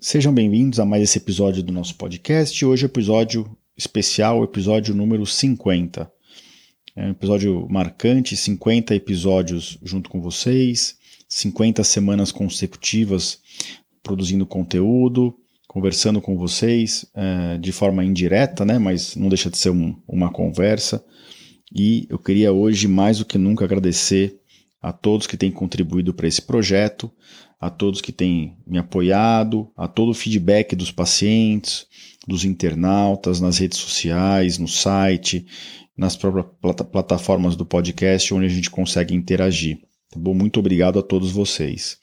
Sejam bem-vindos a mais esse episódio do nosso podcast. Hoje é episódio especial, episódio número 50. É um episódio marcante, 50 episódios junto com vocês, 50 semanas consecutivas produzindo conteúdo, conversando com vocês é, de forma indireta, né? Mas não deixa de ser um, uma conversa. E eu queria hoje mais do que nunca agradecer a todos que têm contribuído para esse projeto, a todos que têm me apoiado, a todo o feedback dos pacientes, dos internautas, nas redes sociais, no site, nas próprias plataformas do podcast, onde a gente consegue interagir. Tá bom? Muito obrigado a todos vocês.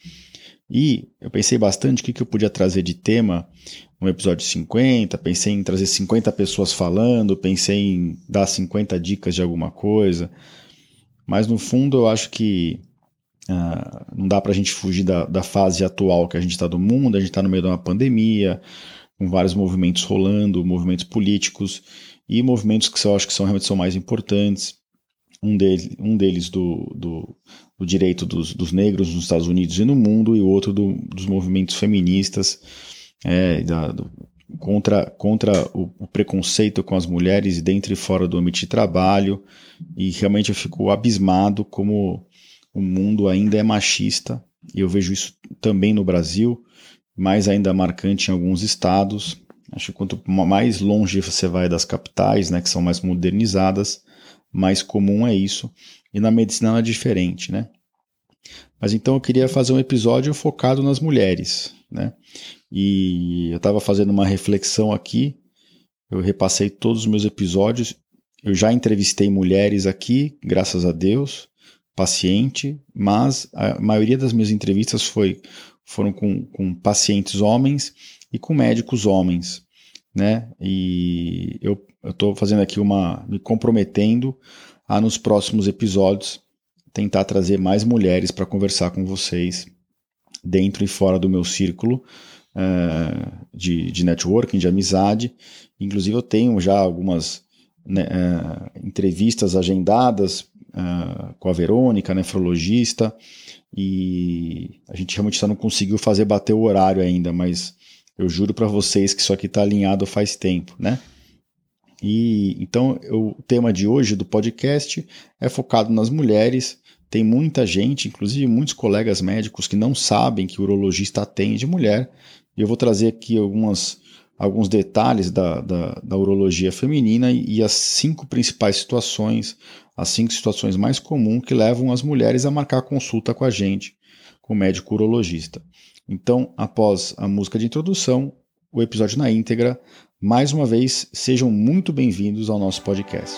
E eu pensei bastante o que, que eu podia trazer de tema no episódio 50, pensei em trazer 50 pessoas falando, pensei em dar 50 dicas de alguma coisa, mas no fundo eu acho que uh, não dá para a gente fugir da, da, fase atual que a gente está do mundo, a gente está no meio de uma pandemia, com vários movimentos rolando, movimentos políticos e movimentos que eu acho que são realmente são mais importantes. Um, dele, um deles do, do, do direito dos, dos, negros nos Estados Unidos e no mundo, e o outro do, dos movimentos feministas, é, da, do, contra, contra o, o, preconceito com as mulheres dentro e fora do ambiente de trabalho, e realmente eu fico abismado como o mundo ainda é machista, e eu vejo isso também no Brasil, mais ainda marcante em alguns estados. Acho que quanto mais longe você vai das capitais, né, que são mais modernizadas, mais comum é isso. E na medicina não é diferente, né? Mas então eu queria fazer um episódio focado nas mulheres, né? E eu estava fazendo uma reflexão aqui, eu repassei todos os meus episódios, eu já entrevistei mulheres aqui, graças a Deus, paciente, mas a maioria das minhas entrevistas foi, foram com, com pacientes homens e com médicos homens, né? E eu estou fazendo aqui uma, me comprometendo a nos próximos episódios tentar trazer mais mulheres para conversar com vocês dentro e fora do meu círculo uh, de, de networking, de amizade. Inclusive, eu tenho já algumas né, uh, entrevistas agendadas uh, com a Verônica, nefrologista, e a gente realmente só não conseguiu fazer bater o horário ainda, mas eu juro para vocês que isso aqui está alinhado faz tempo, né? E então o tema de hoje do podcast é focado nas mulheres tem muita gente, inclusive muitos colegas médicos, que não sabem que o urologista atende mulher. E eu vou trazer aqui algumas, alguns detalhes da, da, da urologia feminina e, e as cinco principais situações, as cinco situações mais comuns que levam as mulheres a marcar consulta com a gente, com o médico urologista. Então, após a música de introdução, o episódio na íntegra, mais uma vez, sejam muito bem-vindos ao nosso podcast.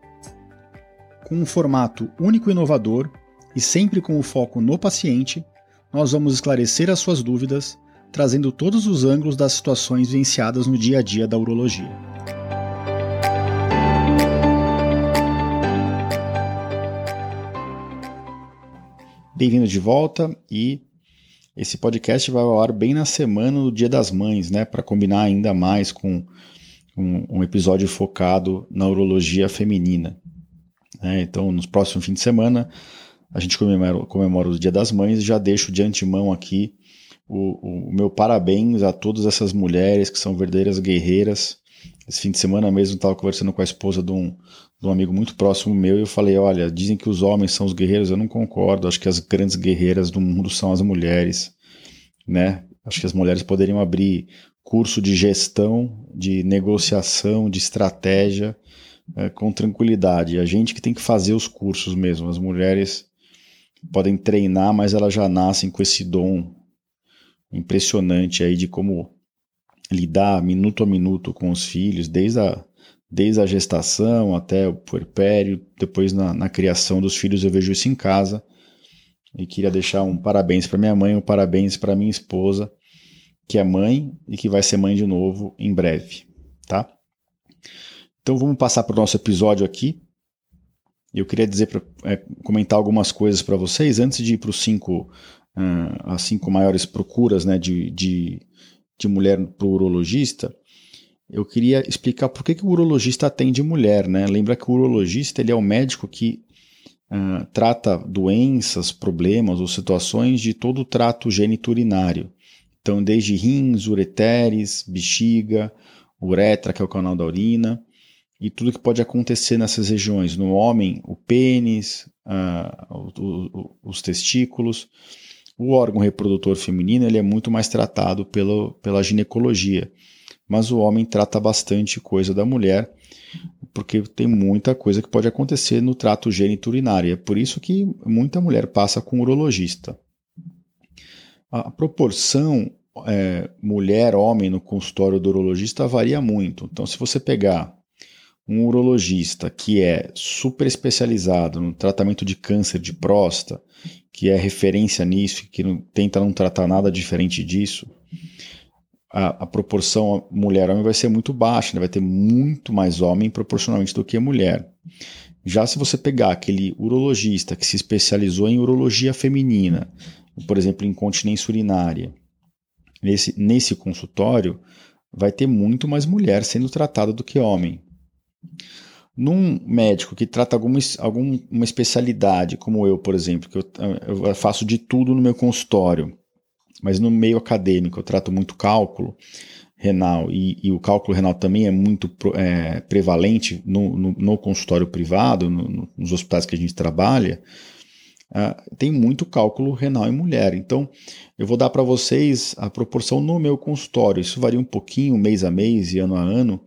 com um formato único e inovador e sempre com o foco no paciente, nós vamos esclarecer as suas dúvidas, trazendo todos os ângulos das situações vivenciadas no dia a dia da urologia. Bem-vindo de volta e esse podcast vai ao ar bem na semana do Dia das Mães, né, para combinar ainda mais com um, um episódio focado na urologia feminina. Né? Então, nos próximos fins de semana, a gente comemora, comemora o Dia das Mães e já deixo de antemão aqui o, o meu parabéns a todas essas mulheres que são verdadeiras guerreiras. Esse fim de semana mesmo estava conversando com a esposa de um, de um amigo muito próximo meu e eu falei: olha, dizem que os homens são os guerreiros, eu não concordo. Acho que as grandes guerreiras do mundo são as mulheres, né? Acho que as mulheres poderiam abrir curso de gestão, de negociação, de estratégia é, com tranquilidade. A gente que tem que fazer os cursos mesmo. As mulheres podem treinar, mas elas já nascem com esse dom impressionante aí de como lidar minuto a minuto com os filhos, desde a, desde a gestação até o puerpério, depois na, na criação dos filhos, eu vejo isso em casa. E queria deixar um parabéns para minha mãe, um parabéns para minha esposa, que é mãe e que vai ser mãe de novo em breve, tá? Então vamos passar para o nosso episódio aqui. Eu queria dizer, pra, é, comentar algumas coisas para vocês antes de ir para os cinco, uh, as cinco maiores procuras né, de, de, de mulher para o urologista. Eu queria explicar por que, que o urologista atende mulher. Né? Lembra que o urologista ele é o médico que uh, trata doenças, problemas ou situações de todo o trato geniturinário. Então, desde rins, ureteres, bexiga, uretra, que é o canal da urina, e tudo que pode acontecer nessas regiões. No homem, o pênis, uh, o, o, os testículos. O órgão reprodutor feminino ele é muito mais tratado pelo, pela ginecologia, mas o homem trata bastante coisa da mulher, porque tem muita coisa que pode acontecer no trato geniturinário. É por isso que muita mulher passa com urologista. A proporção é, mulher-homem no consultório do urologista varia muito. Então, se você pegar um urologista que é super especializado no tratamento de câncer de próstata, que é referência nisso, que não, tenta não tratar nada diferente disso, a, a proporção mulher-homem vai ser muito baixa, né? vai ter muito mais homem proporcionalmente do que mulher. Já se você pegar aquele urologista que se especializou em urologia feminina, por exemplo, incontinência urinária, nesse, nesse consultório, vai ter muito mais mulher sendo tratada do que homem. Num médico que trata alguma, alguma especialidade, como eu, por exemplo, que eu, eu faço de tudo no meu consultório, mas no meio acadêmico eu trato muito cálculo renal e, e o cálculo renal também é muito é, prevalente no, no, no, consultório privado, no, nos hospitais que a gente trabalha, uh, tem muito cálculo renal em mulher. Então, eu vou dar para vocês a proporção no meu consultório. Isso varia um pouquinho, mês a mês e ano a ano,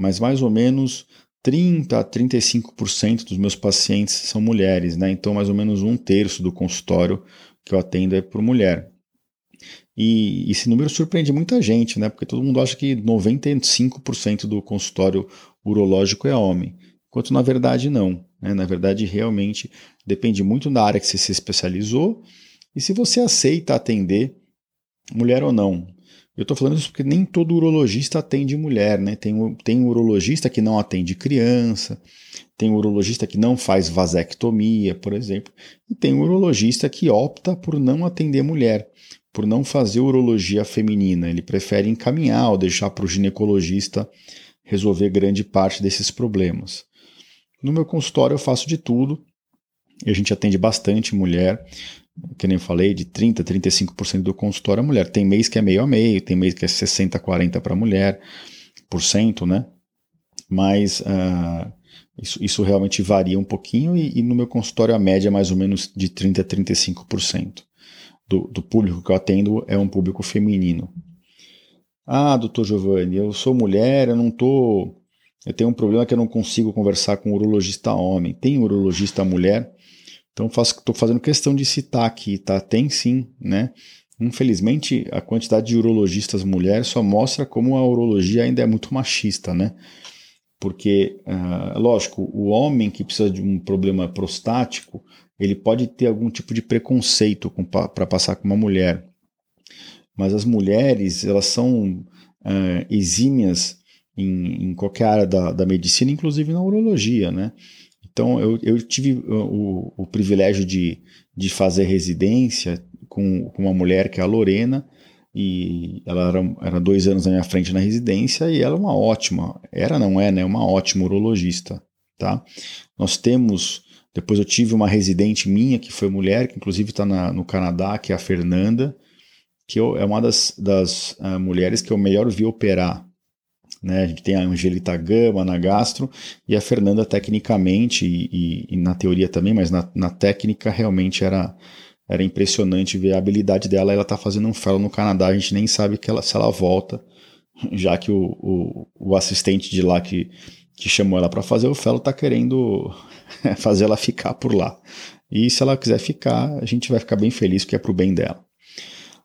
mas mais ou menos 30 a 35% dos meus pacientes são mulheres, né? Então, mais ou menos um terço do consultório que eu atendo é por mulher. E esse número surpreende muita gente, né? Porque todo mundo acha que 95% do consultório urológico é homem, enquanto na verdade não. Né? Na verdade, realmente depende muito da área que você se especializou e se você aceita atender mulher ou não. Eu estou falando isso porque nem todo urologista atende mulher, né? Tem, tem urologista que não atende criança, tem urologista que não faz vasectomia, por exemplo, e tem urologista que opta por não atender mulher, por não fazer urologia feminina. Ele prefere encaminhar ou deixar para o ginecologista resolver grande parte desses problemas. No meu consultório eu faço de tudo, e a gente atende bastante mulher que nem falei, de 30%, 35% do consultório é mulher. Tem mês que é meio a meio, tem mês que é 60%, 40% para mulher, por cento, né? Mas uh, isso, isso, realmente varia um pouquinho e, e, no meu consultório a média é mais ou menos de 30% a 35% do, do público que eu atendo é um público feminino. Ah, doutor Giovanni, eu sou mulher, eu não tô... Eu tenho um problema que eu não consigo conversar com um urologista homem. Tem urologista mulher? Então estou fazendo questão de citar aqui, tá? Tem sim, né? Infelizmente, a quantidade de urologistas mulheres só mostra como a urologia ainda é muito machista, né? Porque, uh, lógico, o homem que precisa de um problema prostático, ele pode ter algum tipo de preconceito para passar com uma mulher. Mas as mulheres, elas são uh, exímias em, em, qualquer área da, da medicina, inclusive na urologia, né? Então, eu, eu tive o, o privilégio de, de fazer residência com, com uma mulher que é a Lorena, e ela era, era dois anos na minha frente na residência e ela é uma ótima, era não é, né, uma ótima urologista, tá? Nós temos, depois eu tive uma residente minha que foi mulher, que inclusive está no Canadá, que é a Fernanda, que eu, é uma das, das uh, mulheres que eu melhor vi operar né? A gente tem a Angelita Gama na gastro e a Fernanda tecnicamente e, e, e na teoria também, mas na, na, técnica realmente era, era impressionante ver a habilidade dela. Ela está fazendo um fellow no Canadá, a gente nem sabe que ela, se ela volta, já que o, o, o assistente de lá que, que chamou ela para fazer o fellow está querendo fazer ela ficar por lá. E se ela quiser ficar, a gente vai ficar bem feliz, porque é para o bem dela.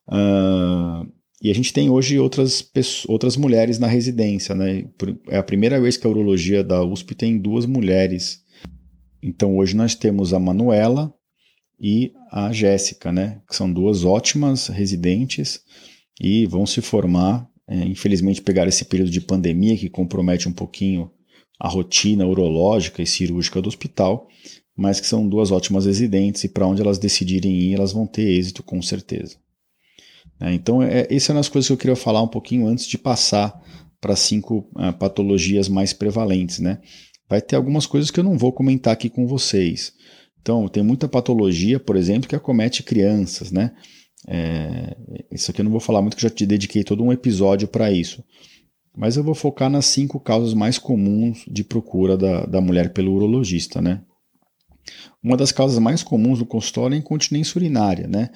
Uh, E a gente tem hoje outras, pessoas, outras mulheres na residência, né? É a primeira vez que a urologia da USP tem duas mulheres. Então hoje nós temos a Manuela e a Jéssica, né? Que são duas ótimas residentes e vão se formar. É, infelizmente pegar esse período de pandemia que compromete um pouquinho a rotina urológica e cirúrgica do hospital, mas que são duas ótimas residentes e para onde elas decidirem ir, elas vão ter êxito com certeza. É, então, é, essas são as coisas que eu queria falar um pouquinho antes de passar para cinco uh, patologias mais prevalentes. Né? Vai ter algumas coisas que eu não vou comentar aqui com vocês. Então, tem muita patologia, por exemplo, que acomete crianças. Né? É, isso aqui eu não vou falar muito, que já te dediquei todo um episódio para isso. Mas eu vou focar nas cinco causas mais comuns de procura da, da mulher pelo urologista. Né? Uma das causas mais comuns do consultório é a incontinência urinária. Né?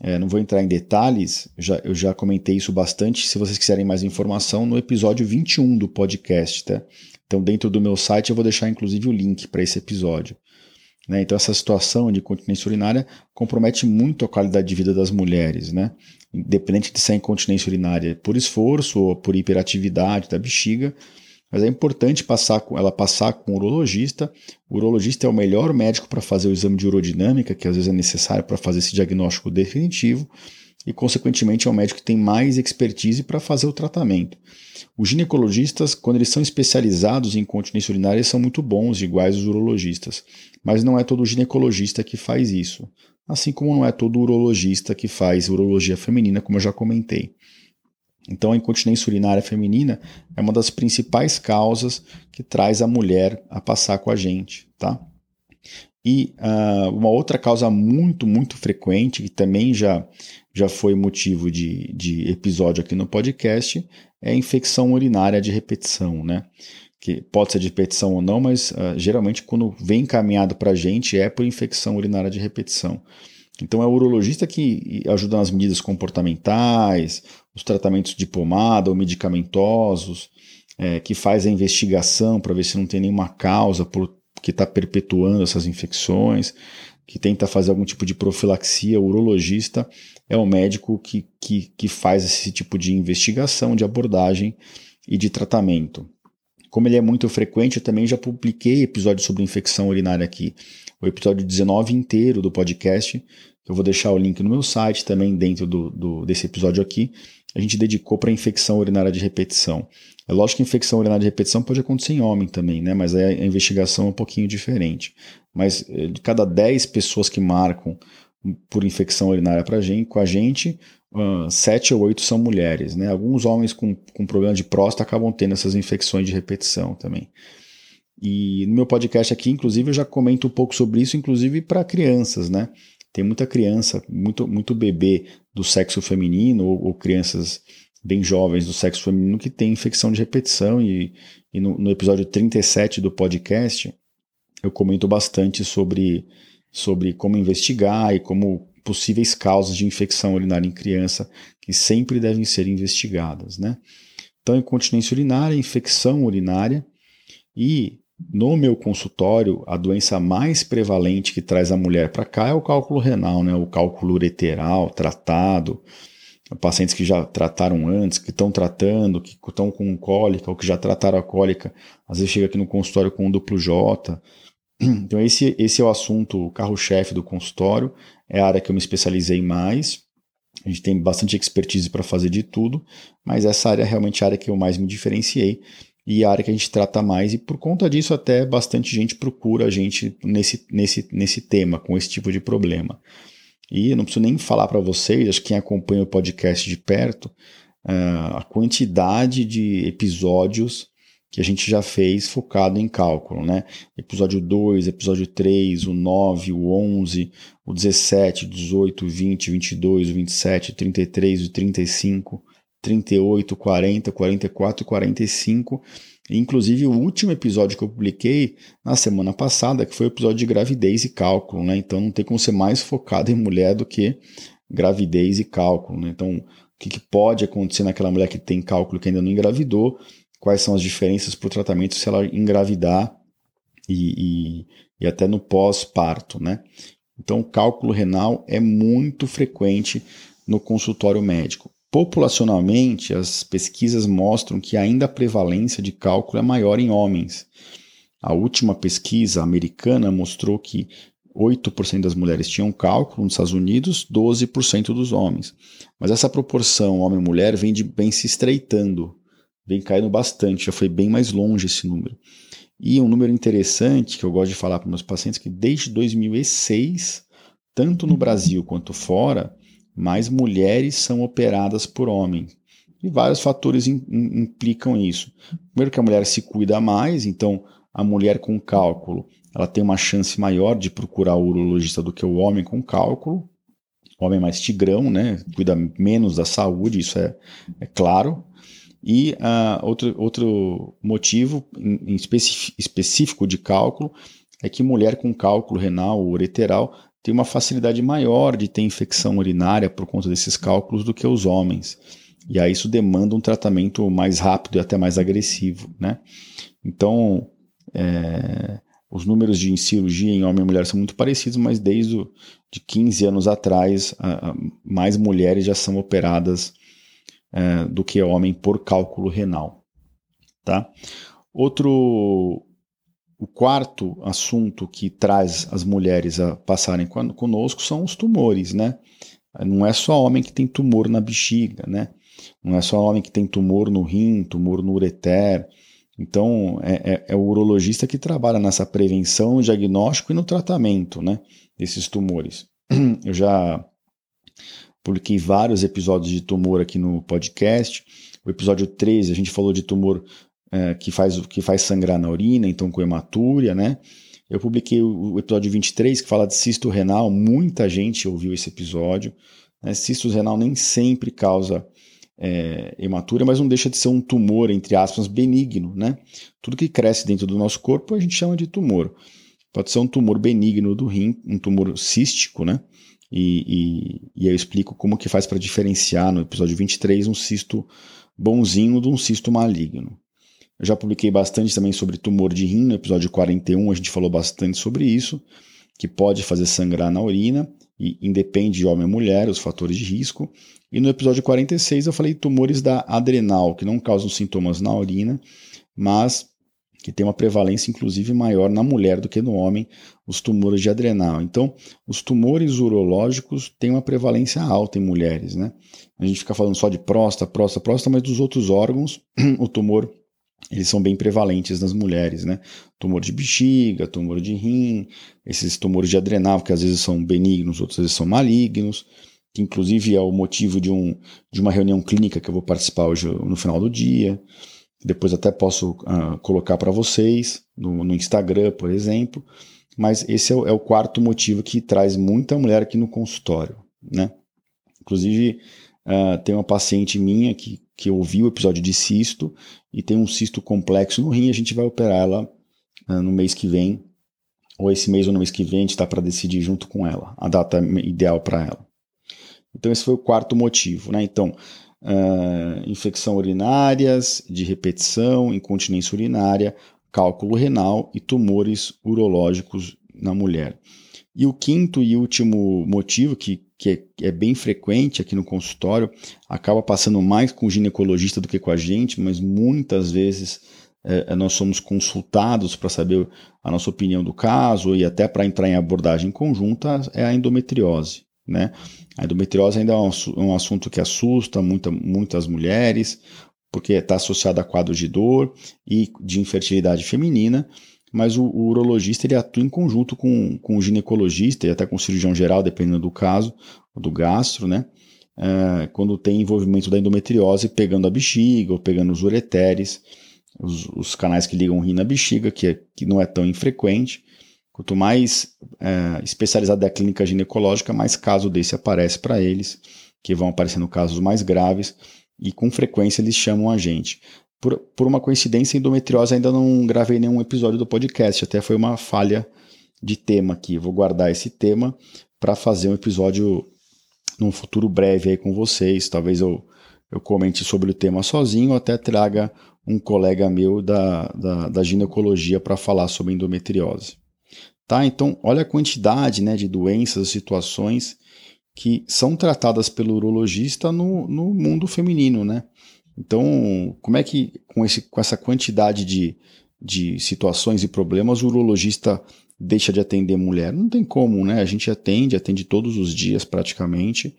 É, não vou entrar em detalhes, já, eu já comentei isso bastante. Se vocês quiserem mais informação, no episódio 21 do podcast, tá? Então, dentro do meu site, eu vou deixar inclusive o link para esse episódio. Né? Então, essa situação de incontinência urinária compromete muito a qualidade de vida das mulheres, né? independente de ser incontinência urinária por esforço ou por hiperatividade da bexiga mas é importante passar com, ela passar com o urologista. O urologista é o melhor médico para fazer o exame de urodinâmica, que às vezes é necessário para fazer esse diagnóstico definitivo, e, consequentemente, é o médico que tem mais expertise para fazer o tratamento. Os ginecologistas, quando eles são especializados em incontinência urinária, são muito bons, iguais os urologistas. Mas não é todo ginecologista que faz isso. Assim como não é todo urologista que faz urologia feminina, como eu já comentei. Então, a incontinência urinária feminina é uma das principais causas que traz a mulher a passar com a gente, tá? E uh, uma outra causa muito, muito frequente, que também já, já foi motivo de, de episódio aqui no podcast, é a infecção urinária de repetição, né? Que pode ser de repetição ou não, mas uh, geralmente quando vem encaminhado para a gente é por infecção urinária de repetição. Então é o urologista que ajuda nas medidas comportamentais, os tratamentos de pomada ou medicamentosos, é, que faz a investigação para ver se não tem nenhuma causa por, que está perpetuando essas infecções, que tenta fazer algum tipo de profilaxia. O urologista é o médico que, que, que faz esse tipo de investigação, de abordagem e de tratamento. Como ele é muito frequente, eu também já publiquei episódios sobre infecção urinária aqui. O episódio 19 inteiro do podcast, eu vou deixar o link no meu site também dentro do, do desse episódio aqui a gente dedicou para infecção urinária de repetição. É lógico que infecção urinária de repetição pode acontecer em homem também, né? mas a investigação é um pouquinho diferente. Mas eh, de cada 10 pessoas que marcam por infecção urinária pra gente, com a gente, 7 ou 8 são mulheres. Né? Alguns homens com, com problema de próstata acabam tendo essas infecções de repetição também. E no meu podcast aqui, inclusive, eu já comento um pouco sobre isso, inclusive para crianças, né? Tem muita criança, muito, muito bebê do sexo feminino ou, ou crianças bem jovens do sexo feminino que tem infecção de repetição e, e no, no, episódio 37 do podcast eu comento bastante sobre, sobre como investigar e como possíveis causas de infecção urinária em criança que sempre devem ser investigadas, né? Então, incontinência urinária, infecção urinária e no meu consultório, a doença mais prevalente que traz a mulher para cá é o cálculo renal, né? o cálculo ureteral tratado. Pacientes que já trataram antes, que estão tratando, que estão com cólica ou que já trataram a cólica, às vezes chega aqui no consultório com um duplo J. Então, esse, esse é o assunto, carro-chefe do consultório, é a área que eu me especializei mais. A gente tem bastante expertise para fazer de tudo, mas essa área é realmente a área que eu mais me diferenciei e a área que a gente trata mais, e por conta disso até bastante gente procura a gente nesse, nesse, nesse tema, com esse tipo de problema. E não preciso nem falar para vocês, acho que quem acompanha o podcast de perto, uh, a quantidade de episódios que a gente já fez focado em cálculo, né? Episódio 2, episódio 3, o 9, o 11, o 17, 18, 20, 22, 27, 33 e 35 38, 40, 44 e 45. Inclusive, o último episódio que eu publiquei na semana passada, que foi o episódio de gravidez e cálculo, né? Então não tem como ser mais focado em mulher do que gravidez e cálculo, né? Então, o que, que pode acontecer naquela mulher que tem cálculo que ainda não engravidou, quais são as diferenças para o tratamento se ela engravidar e, e, e até no pós-parto, né? Então, o cálculo renal é muito frequente no consultório médico. populacionalmente, as pesquisas mostram que ainda a prevalência de cálculo é maior em homens. A última pesquisa americana mostrou que 8% das mulheres tinham cálculo nos Estados Unidos, 12% dos homens. Mas essa proporção homem-mulher vem, de, vem se estreitando, vem caindo bastante, já foi bem mais longe esse número. E um número interessante que eu gosto de falar para meus pacientes que desde 2006, tanto no Brasil quanto fora, mais mulheres são operadas por homens. E vários fatores in, in, implicam isso. Primeiro que a mulher se cuida mais, então a mulher com cálculo ela tem uma chance maior de procurar o urologista do que o homem com cálculo. O homem é mais tigrão, né? Cuida menos da saúde, isso é, é claro. E uh, outro, outro motivo em, em específico de cálculo é que mulher com cálculo renal ou ureteral tem uma facilidade maior de ter infecção urinária por conta desses cálculos do que os homens. E aí isso demanda um tratamento mais rápido e até mais agressivo, né? Então, é, os números de cirurgia em homem e mulher são muito parecidos, mas desde o, de 15 anos atrás, mais mulheres já são operadas é, do que homem por cálculo renal. Tá? Outro o quarto assunto que traz as mulheres a passarem conosco são os tumores, né? Não é só homem que tem tumor na bexiga, né? Não é só homem que tem tumor no rim, tumor no ureter. Então, é, é, é, o urologista que trabalha nessa prevenção, diagnóstico e no tratamento, né? Desses tumores. Eu já publiquei vários episódios de tumor aqui no podcast. O episódio 13, a gente falou de tumor é, que, faz, que faz sangrar na urina, então com hematúria, né? Eu publiquei o, o episódio 23, que fala de cisto renal, muita gente ouviu esse episódio. Né? Cisto renal nem sempre causa é, hematúria, mas não deixa de ser um tumor, entre aspas, benigno, né? Tudo que cresce dentro do nosso corpo a gente chama de tumor. Pode ser um tumor benigno do rim, um tumor cístico, né? E, e, e eu explico como que faz para diferenciar no episódio 23 um cisto bonzinho de um cisto maligno. Eu já publiquei bastante também sobre tumor de rim, no episódio 41 a gente falou bastante sobre isso, que pode fazer sangrar na urina, e independe de homem ou mulher, os fatores de risco. E no episódio 46 eu falei tumores da adrenal, que não causam sintomas na urina, mas que tem uma prevalência inclusive maior na mulher do que no homem, os tumores de adrenal. Então, os tumores urológicos têm uma prevalência alta em mulheres, né? A gente fica falando só de próstata, próstata, próstata, mas dos outros órgãos, o tumor eles são bem prevalentes nas mulheres, né? Tumor de bexiga, tumor de rim, esses tumores de adrenal, que às vezes são benignos, outras vezes são malignos, que inclusive é o motivo de, um, de uma reunião clínica que eu vou participar hoje no final do dia. Depois até posso uh, colocar para vocês no, no, Instagram, por exemplo. Mas esse é o, é o quarto motivo que traz muita mulher aqui no consultório, né? Inclusive, uh, tem uma paciente minha que que ouviu o episódio de cisto e tem um cisto complexo no rim, a gente vai operar ela uh, no mês que vem, ou esse mês ou no mês que vem, a gente está para decidir junto com ela, a data ideal para ela. Então, esse foi o quarto motivo. Né? Então, uh, infecção urinárias de repetição, incontinência urinária, cálculo renal e tumores urológicos na mulher. E o quinto e último motivo, que que é, é, bem frequente aqui no consultório, acaba passando mais com o ginecologista do que com a gente, mas muitas vezes é, nós somos consultados para saber a nossa opinião do caso e até para entrar em abordagem conjunta é a endometriose. Né? A endometriose ainda é um, assunto que assusta muita, muitas mulheres, porque está associado a quadros de dor e de infertilidade feminina, mas o, o, urologista ele atua em conjunto com, com o ginecologista e até com o cirurgião geral, dependendo do caso, do gastro, né? É, quando tem envolvimento da endometriose pegando a bexiga ou pegando os ureteres, os, os canais que ligam o rim na bexiga, que, é, que não é tão infrequente. Quanto mais é, especializada é a clínica ginecológica, mais caso desse aparece para eles, que vão aparecendo casos mais graves e com frequência eles chamam a gente. Por, por uma coincidência, endometriose ainda não gravei nenhum episódio do podcast, até foi uma falha de tema aqui. Vou guardar esse tema para fazer um episódio num futuro breve aí com vocês. Talvez eu, eu comente sobre o tema sozinho ou até traga um colega meu da, da, da ginecologia para falar sobre endometriose. Tá? Então, olha a quantidade né, de doenças, situações que são tratadas pelo urologista no, no mundo feminino, né? Então, como é que com, esse, com essa quantidade de, de situações e problemas o urologista deixa de atender mulher? Não tem como, né? A gente atende, atende todos os dias praticamente.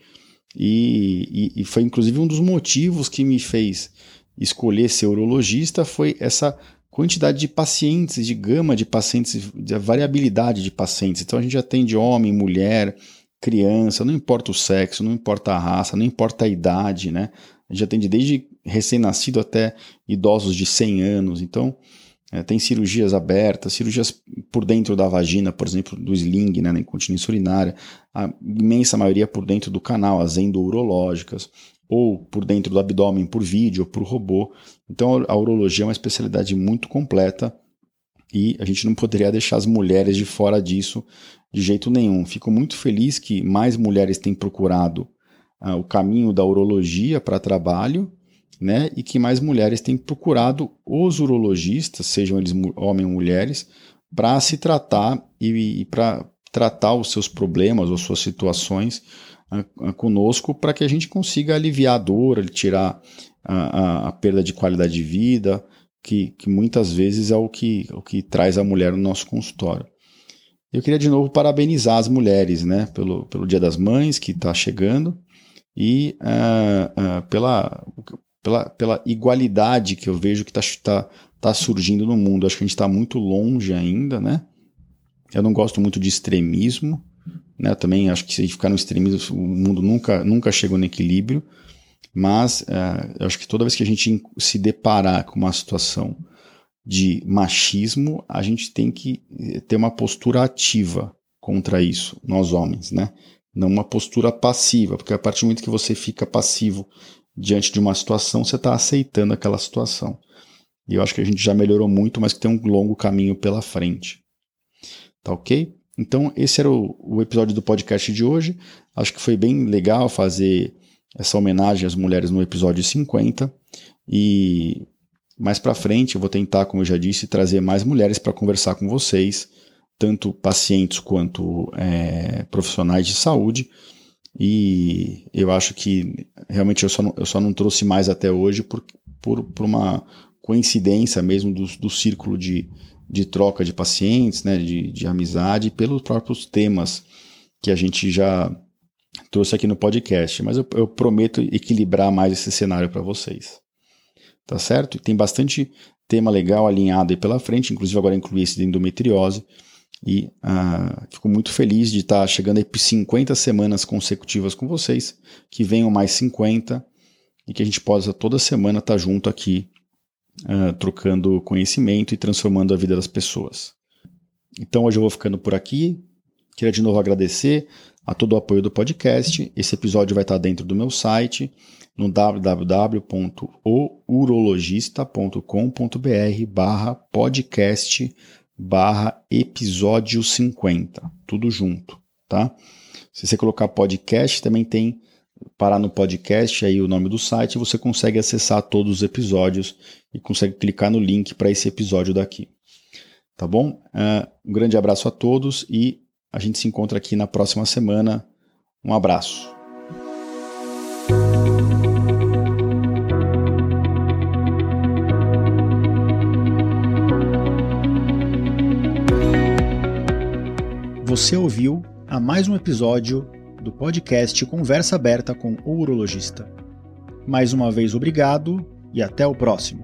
E, e, e foi inclusive um dos motivos que me fez escolher ser urologista foi essa quantidade de pacientes, de gama de pacientes, de variabilidade de pacientes. Então a gente atende homem, mulher, criança, não importa o sexo, não importa a raça, não importa a idade, né? A gente atende desde recém-nascido até idosos de 100 anos. Então, é, tem cirurgias abertas, cirurgias por dentro da vagina, por exemplo, do sling, né, na incontinência urinária, a imensa maioria por dentro do canal, as endourológicas, ou por dentro do abdômen, por vídeo, ou por robô. Então a urologia é uma especialidade muito completa e a gente não poderia deixar as mulheres de fora disso de jeito nenhum. Fico muito feliz que mais mulheres têm procurado uh, o caminho da urologia para trabalho né, e que mais mulheres têm procurado os urologistas, sejam eles homens ou mulheres, para se tratar e, e para tratar os seus problemas ou suas situações conosco, para que a gente consiga aliviar a dor, tirar a, a, a perda de qualidade de vida, que, que, muitas vezes é o que, o que traz a mulher no nosso consultório. Eu queria de novo parabenizar as mulheres né, pelo, pelo Dia das Mães que está chegando e uh, uh, pela, pela, pela igualdade que eu vejo que está tá, tá surgindo no mundo. Acho que a gente está muito longe ainda, né? Eu não gosto muito de extremismo, né? Também acho que se ficar no extremismo, o mundo nunca, nunca chegou no equilíbrio. Mas uh, eu acho que toda vez que a gente se deparar com uma situação de machismo, a gente tem que eh, ter uma postura ativa contra isso, nós homens, né? Não uma postura passiva, porque a partir do momento que você fica passivo diante de uma situação, você está aceitando aquela situação. E eu acho que a gente já melhorou muito, mas que tem um longo caminho pela frente. Tá ok? Então, esse era o, o episódio do podcast de hoje. Acho que foi bem legal fazer essa homenagem às mulheres no episódio 50. E mais para frente eu vou tentar, como eu já disse, trazer mais mulheres para conversar com vocês, tanto pacientes quanto é, profissionais de saúde, e eu acho que realmente eu só não, eu só não trouxe mais até hoje por, por, por uma coincidência mesmo do, do círculo de, de troca de pacientes, né, de, de amizade, pelos próprios temas que a gente já trouxe aqui no podcast. Mas eu, eu prometo equilibrar mais esse cenário para vocês. Tá certo? Tem bastante tema legal alinhado aí pela frente, inclusive agora incluí esse de endometriose. E uh, fico muito feliz de estar tá chegando aí por 50 semanas consecutivas com vocês, que venham mais 50 e que a gente possa toda semana estar tá junto aqui, uh, trocando conhecimento e transformando a vida das pessoas. Então hoje eu vou ficando por aqui. Queria de novo agradecer a todo o apoio do podcast. Esse episódio vai estar dentro do meu site no www.urologista.com.br barra podcast barra episódio 50, tudo junto, tá? Se você colocar podcast, também tem parar no podcast aí o nome do site, você consegue acessar todos os episódios e consegue clicar no link para esse episódio daqui. Tá bom? Uh, um grande abraço a todos e a gente se encontra aqui na próxima semana. Um abraço. Você ouviu a mais um episódio do podcast Conversa Aberta com o Urologista. Mais uma vez, obrigado e até o próximo.